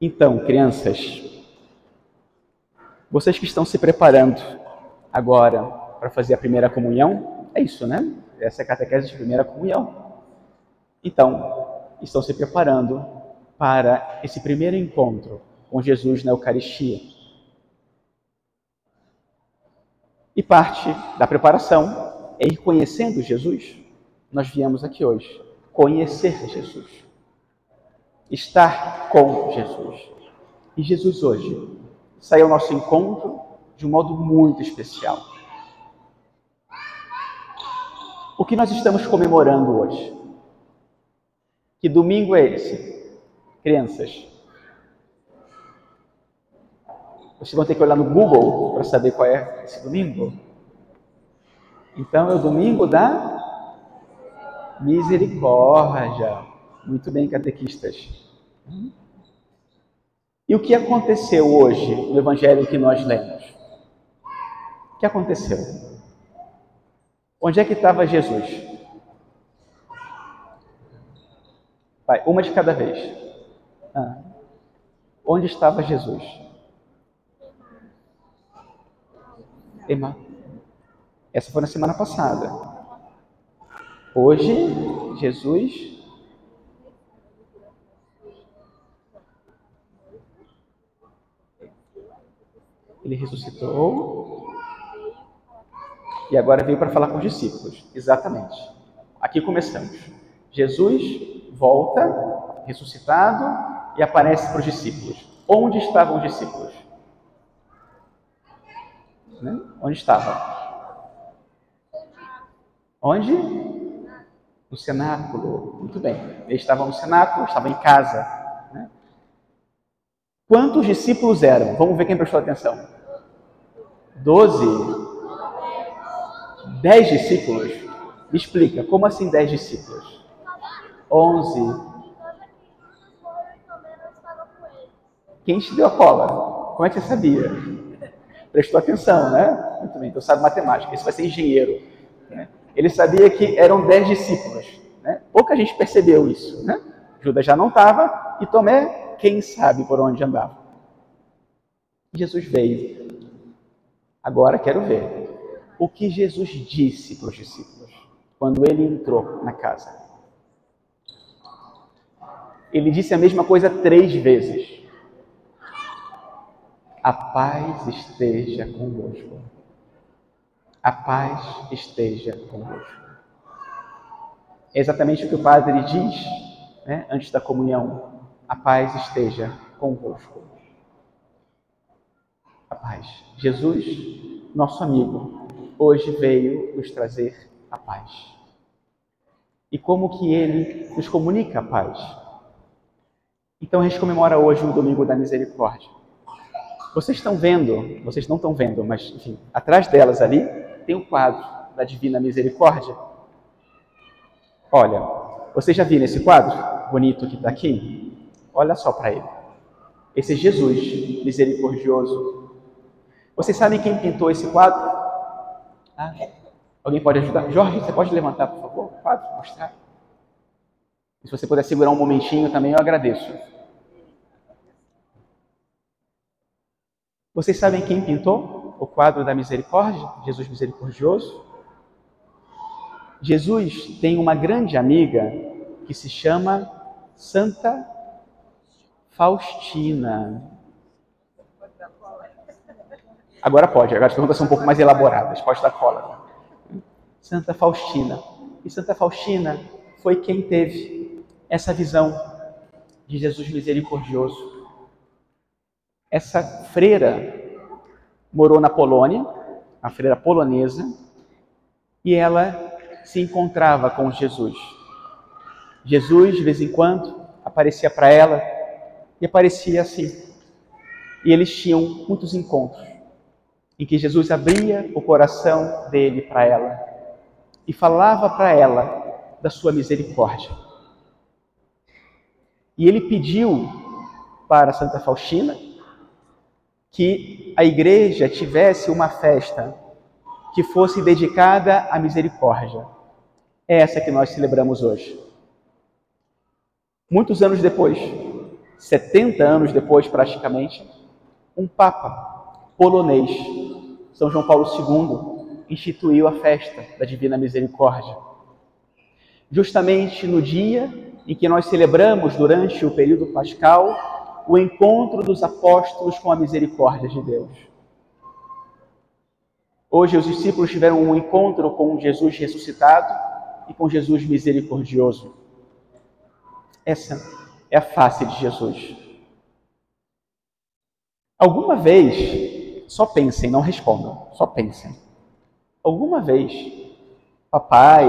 Então, crianças, vocês que estão se preparando agora para fazer a primeira comunhão, é isso, né? Essa é a catequese de primeira comunhão. Então, estão se preparando para esse primeiro encontro com Jesus na Eucaristia. E parte da preparação é ir conhecendo Jesus. Nós viemos aqui hoje conhecer Jesus, estar com Jesus. E Jesus hoje saiu ao nosso encontro de um modo muito especial. O que nós estamos comemorando hoje? Que domingo é esse? Crianças. Vocês vão ter que olhar no Google para saber qual é esse domingo. Então é o domingo da misericórdia. Muito bem, catequistas. E o que aconteceu hoje no evangelho que nós lemos? O que aconteceu? Onde é que estava Jesus? Vai, uma de cada vez. Ah. Onde estava Jesus? Ema. Essa foi na semana passada. Hoje, Jesus Ele ressuscitou e agora veio para falar com os discípulos. Exatamente. Aqui começamos. Jesus volta, ressuscitado, e aparece para os discípulos. Onde estavam os discípulos? Né? Onde estavam? Onde? No cenáculo. Muito bem. Eles estavam no cenáculo, estavam em casa. Né? Quantos discípulos eram? Vamos ver quem prestou atenção. Doze? Dez discípulos? Me explica, como assim dez discípulos? Onze. Quem te deu a cola? Como é que você sabia? Prestou atenção, né? Muito bem, então sabe matemática. Esse vai ser engenheiro. Né? Ele sabia que eram dez discípulos. Né? Pouca gente percebeu isso. Né? Judas já não estava e Tomé, quem sabe por onde andava. Jesus veio Agora quero ver o que Jesus disse para os discípulos quando ele entrou na casa. Ele disse a mesma coisa três vezes. A paz esteja convosco. A paz esteja convosco. É exatamente o que o padre diz né, antes da comunhão. A paz esteja convosco a paz. Jesus, nosso amigo, hoje veio nos trazer a paz. E como que ele nos comunica a paz? Então a gente comemora hoje o domingo da misericórdia. Vocês estão vendo, vocês não estão vendo, mas enfim, atrás delas ali tem o um quadro da Divina Misericórdia. Olha, vocês já viram esse quadro bonito que está aqui? Olha só para ele. Esse é Jesus misericordioso, vocês sabem quem pintou esse quadro? Ah, alguém pode ajudar? Jorge, você pode levantar, por favor, o quadro, mostrar? E se você puder segurar um momentinho também, eu agradeço. Vocês sabem quem pintou o quadro da misericórdia? Jesus misericordioso? Jesus tem uma grande amiga que se chama Santa Faustina. Agora pode, agora as perguntas são um pouco mais elaboradas, pode dar cola. Santa Faustina. E Santa Faustina foi quem teve essa visão de Jesus misericordioso. Essa freira morou na Polônia, a freira polonesa, e ela se encontrava com Jesus. Jesus, de vez em quando, aparecia para ela e aparecia assim. E eles tinham muitos encontros em que Jesus abria o coração dele para ela e falava para ela da sua misericórdia. E ele pediu para Santa Faustina que a igreja tivesse uma festa que fosse dedicada à misericórdia. É essa que nós celebramos hoje. Muitos anos depois, 70 anos depois, praticamente, um papa polonês, São João Paulo II, instituiu a festa da Divina Misericórdia. Justamente no dia em que nós celebramos, durante o período pascal, o encontro dos apóstolos com a misericórdia de Deus. Hoje os discípulos tiveram um encontro com Jesus ressuscitado e com Jesus misericordioso. Essa é a face de Jesus. Alguma vez, só pensem, não respondam, só pensem. Alguma vez, papai,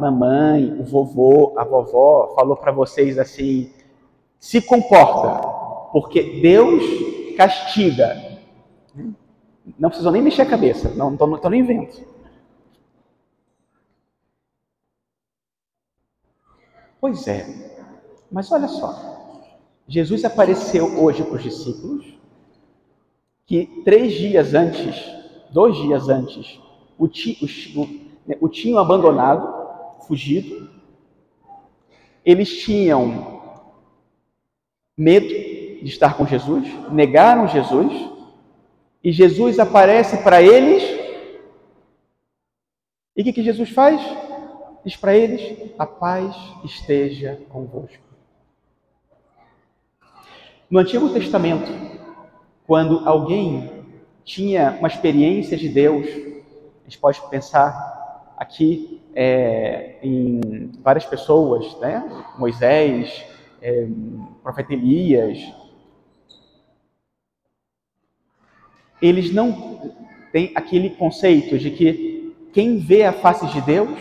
mamãe, o vovô, a vovó falou para vocês assim: se comporta, porque Deus castiga. Não precisam nem mexer a cabeça, não estou nem vendo. Pois é, mas olha só, Jesus apareceu hoje para os discípulos, que três dias antes, dois dias antes, o, ti, o, né, o tinham abandonado, fugido, eles tinham medo de estar com Jesus, negaram Jesus, e Jesus aparece para eles. E o que, que Jesus faz? Diz para eles: a paz esteja convosco. No Antigo Testamento, quando alguém tinha uma experiência de Deus, a gente pode pensar aqui é, em várias pessoas, né? Moisés, é, profeta Elias. Eles não têm aquele conceito de que quem vê a face de Deus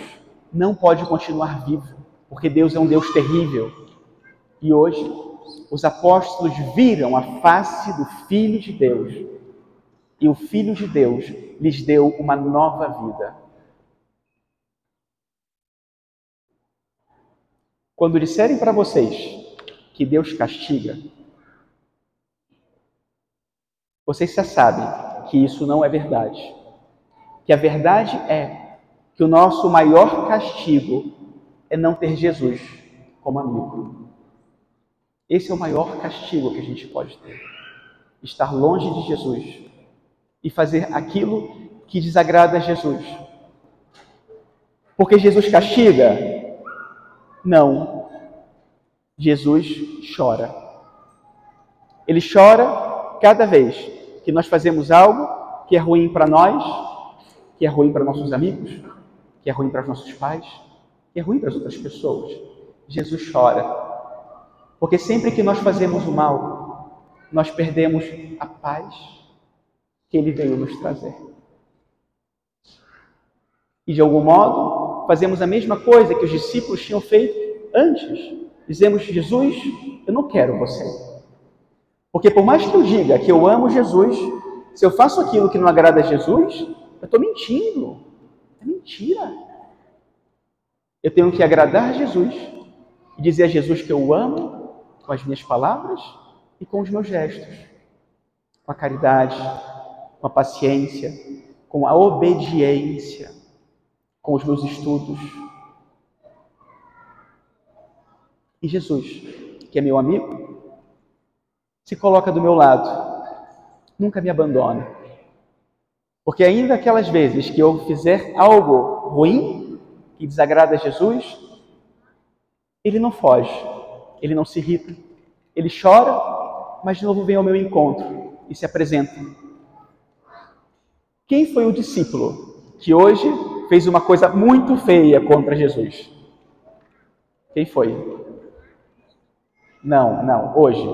não pode continuar vivo, porque Deus é um Deus terrível. E hoje os apóstolos viram a face do Filho de Deus e o Filho de Deus lhes deu uma nova vida. Quando disserem para vocês que Deus castiga, vocês já sabem que isso não é verdade. Que a verdade é que o nosso maior castigo é não ter Jesus como amigo. Esse é o maior castigo que a gente pode ter. Estar longe de Jesus e fazer aquilo que desagrada a Jesus. Porque Jesus castiga? Não. Jesus chora. Ele chora cada vez que nós fazemos algo que é ruim para nós, que é ruim para nossos amigos, que é ruim para os nossos pais, que é ruim para as outras pessoas. Jesus chora porque sempre que nós fazemos o mal, nós perdemos a paz que ele veio nos trazer. E de algum modo, fazemos a mesma coisa que os discípulos tinham feito antes. Dizemos: Jesus, eu não quero você. Porque por mais que eu diga que eu amo Jesus, se eu faço aquilo que não agrada a Jesus, eu estou mentindo. É mentira. Eu tenho que agradar Jesus e dizer a Jesus que eu amo com as minhas palavras e com os meus gestos, com a caridade, com a paciência, com a obediência, com os meus estudos. E Jesus, que é meu amigo, se coloca do meu lado, nunca me abandona. Porque ainda aquelas vezes que eu fizer algo ruim, que desagrada a Jesus, ele não foge, ele não se irrita, ele chora, mas de novo vem ao meu encontro e se apresenta. Quem foi o discípulo que hoje fez uma coisa muito feia contra Jesus? Quem foi? Não, não, hoje,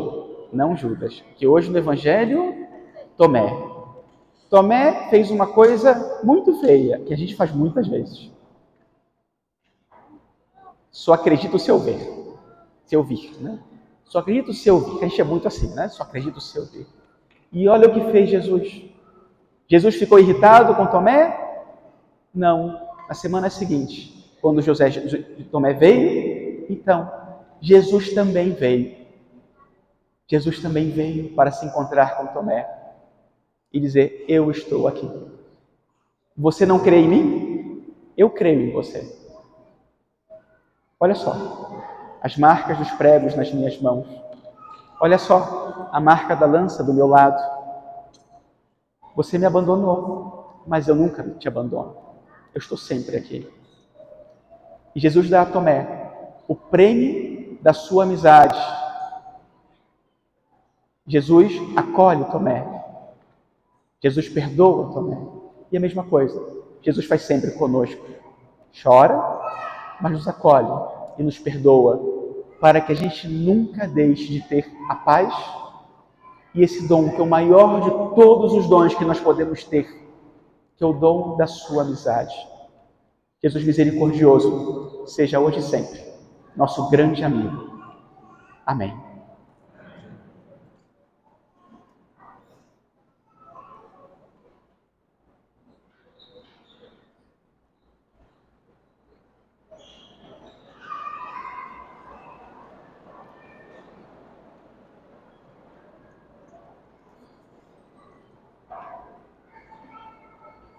não Judas, que hoje no Evangelho, Tomé. Tomé fez uma coisa muito feia, que a gente faz muitas vezes. Só acredito se eu ver se eu vir, né? Só acredito se eu vir, que a gente é muito assim, né? Só acredito se eu vir. E olha o que fez Jesus. Jesus ficou irritado com Tomé? Não. Na semana seguinte, quando José Tomé veio, então Jesus também veio. Jesus também veio para se encontrar com Tomé e dizer: Eu estou aqui. Você não crê em mim? Eu creio em você. Olha só, as marcas dos pregos nas minhas mãos. Olha só a marca da lança do meu lado. Você me abandonou, mas eu nunca te abandono. Eu estou sempre aqui. E Jesus dá a Tomé o prêmio da sua amizade. Jesus acolhe Tomé. Jesus perdoa Tomé. E a mesma coisa, Jesus faz sempre conosco. Chora, mas nos acolhe e nos perdoa, para que a gente nunca deixe de ter a paz e esse dom, que é o maior de todos os dons que nós podemos ter, que é o dom da sua amizade. Jesus misericordioso, seja hoje e sempre nosso grande amigo. Amém.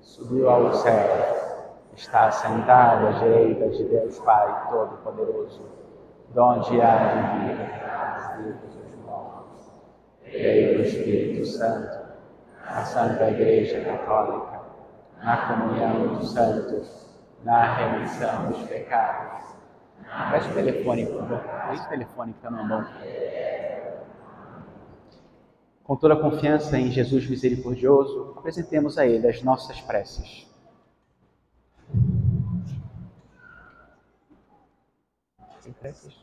subiu ao céu, está sentado à direita de Deus Pai Todo-Poderoso, donde há de vir os vivos e os mortos. Creio no Espírito Santo, na Santa Igreja Católica, na comunhão dos santos, na remissão dos pecados. Preste o telefone, por favor. Esse telefone que está na mão com toda a confiança em Jesus misericordioso, apresentemos a Ele as nossas preces. Preces?